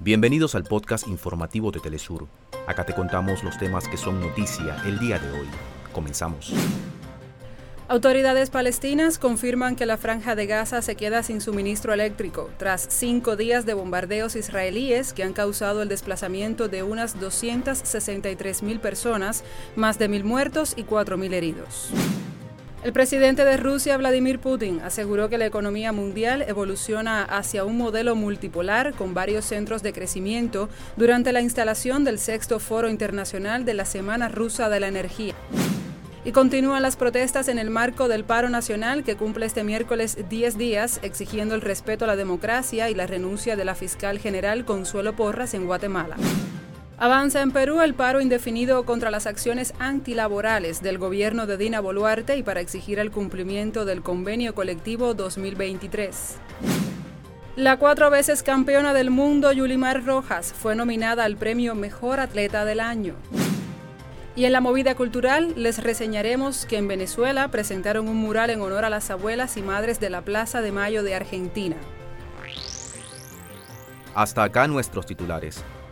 Bienvenidos al podcast informativo de Telesur. Acá te contamos los temas que son noticia el día de hoy. Comenzamos. Autoridades palestinas confirman que la franja de Gaza se queda sin suministro eléctrico tras cinco días de bombardeos israelíes que han causado el desplazamiento de unas 263 mil personas, más de mil muertos y 4 mil heridos. El presidente de Rusia, Vladimir Putin, aseguró que la economía mundial evoluciona hacia un modelo multipolar con varios centros de crecimiento durante la instalación del sexto Foro Internacional de la Semana Rusa de la Energía. Y continúan las protestas en el marco del paro nacional que cumple este miércoles 10 días exigiendo el respeto a la democracia y la renuncia de la fiscal general Consuelo Porras en Guatemala. Avanza en Perú el paro indefinido contra las acciones antilaborales del gobierno de Dina Boluarte y para exigir el cumplimiento del convenio colectivo 2023. La cuatro veces campeona del mundo Yulimar Rojas fue nominada al premio Mejor Atleta del Año. Y en la movida cultural les reseñaremos que en Venezuela presentaron un mural en honor a las abuelas y madres de la Plaza de Mayo de Argentina. Hasta acá nuestros titulares.